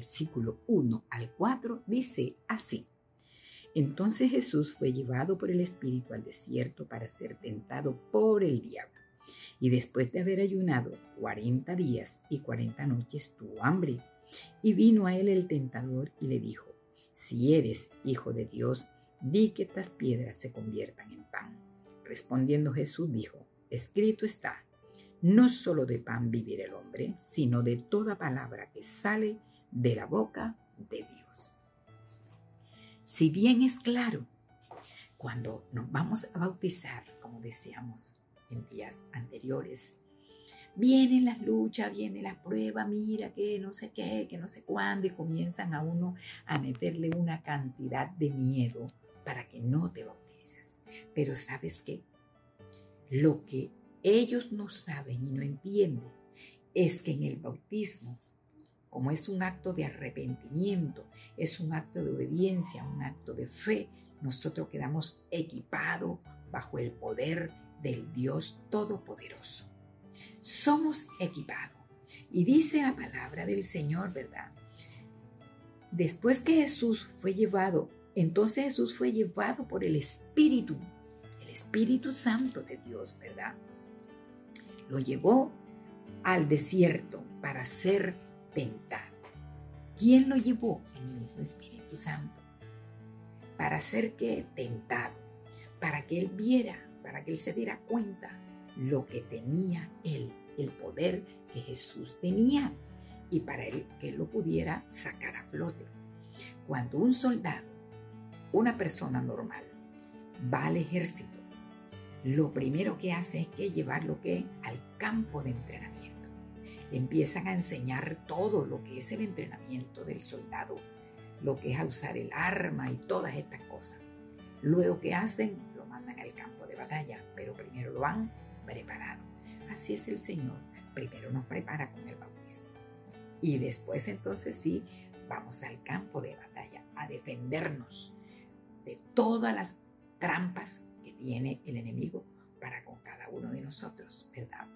versículo 1 al 4, dice así. Entonces Jesús fue llevado por el Espíritu al desierto para ser tentado por el diablo. Y después de haber ayunado cuarenta días y cuarenta noches tuvo hambre. Y vino a él el tentador y le dijo, si eres hijo de Dios, di que estas piedras se conviertan en pan. Respondiendo Jesús dijo, escrito está, no solo de pan vivir el hombre, sino de toda palabra que sale de la boca de Dios. Si bien es claro, cuando nos vamos a bautizar, como decíamos en días anteriores, vienen las luchas, viene la prueba, mira que no sé qué, que no sé cuándo, y comienzan a uno a meterle una cantidad de miedo para que no te bautices. Pero sabes qué? Lo que ellos no saben y no entienden es que en el bautismo, como es un acto de arrepentimiento, es un acto de obediencia, un acto de fe, nosotros quedamos equipados bajo el poder del Dios Todopoderoso. Somos equipados. Y dice la palabra del Señor, ¿verdad? Después que Jesús fue llevado, entonces Jesús fue llevado por el Espíritu, el Espíritu Santo de Dios, ¿verdad? Lo llevó al desierto para ser tentado. ¿Quién lo llevó? El mismo Espíritu Santo. Para ser que tentado, para que él viera, para que él se diera cuenta lo que tenía él, el poder que Jesús tenía y para él que lo pudiera sacar a flote. Cuando un soldado, una persona normal, va al ejército, lo primero que hace es que llevarlo que al campo de entrenamiento. Empiezan a enseñar todo lo que es el entrenamiento del soldado, lo que es a usar el arma y todas estas cosas. Luego que hacen, lo mandan al campo de batalla, pero primero lo han preparado. Así es el Señor. Primero nos prepara con el bautismo. Y después entonces sí, vamos al campo de batalla a defendernos de todas las trampas que tiene el enemigo para con cada uno de nosotros, ¿verdad?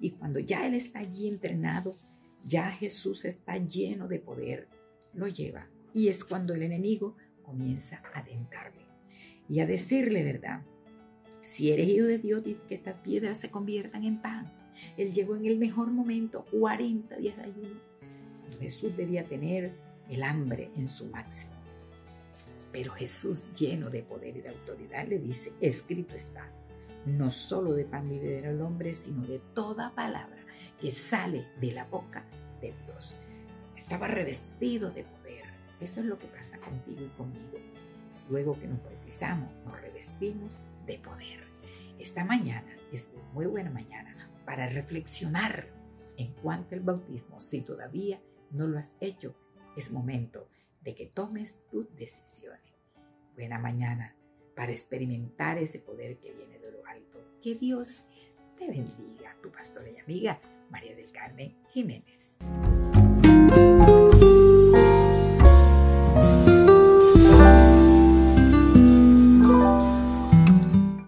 Y cuando ya Él está allí entrenado, ya Jesús está lleno de poder, lo lleva. Y es cuando el enemigo comienza a tentarle y a decirle, ¿verdad? Si eres hijo de Dios, que estas piedras se conviertan en pan. Él llegó en el mejor momento, 40 días de ayuno. Jesús debía tener el hambre en su máximo. Pero Jesús, lleno de poder y de autoridad, le dice, escrito está, no solo de pan vivirá el hombre, sino de toda palabra que sale de la boca de Dios. Estaba revestido de poder. Eso es lo que pasa contigo y conmigo. Luego que nos bautizamos, nos revestimos de poder. Esta mañana es muy buena mañana para reflexionar en cuanto al bautismo. Si todavía no lo has hecho, es momento de que tomes tus decisiones. Buena mañana para experimentar ese poder que viene de lo. Que Dios te bendiga, tu pastora y amiga María del Carmen Jiménez.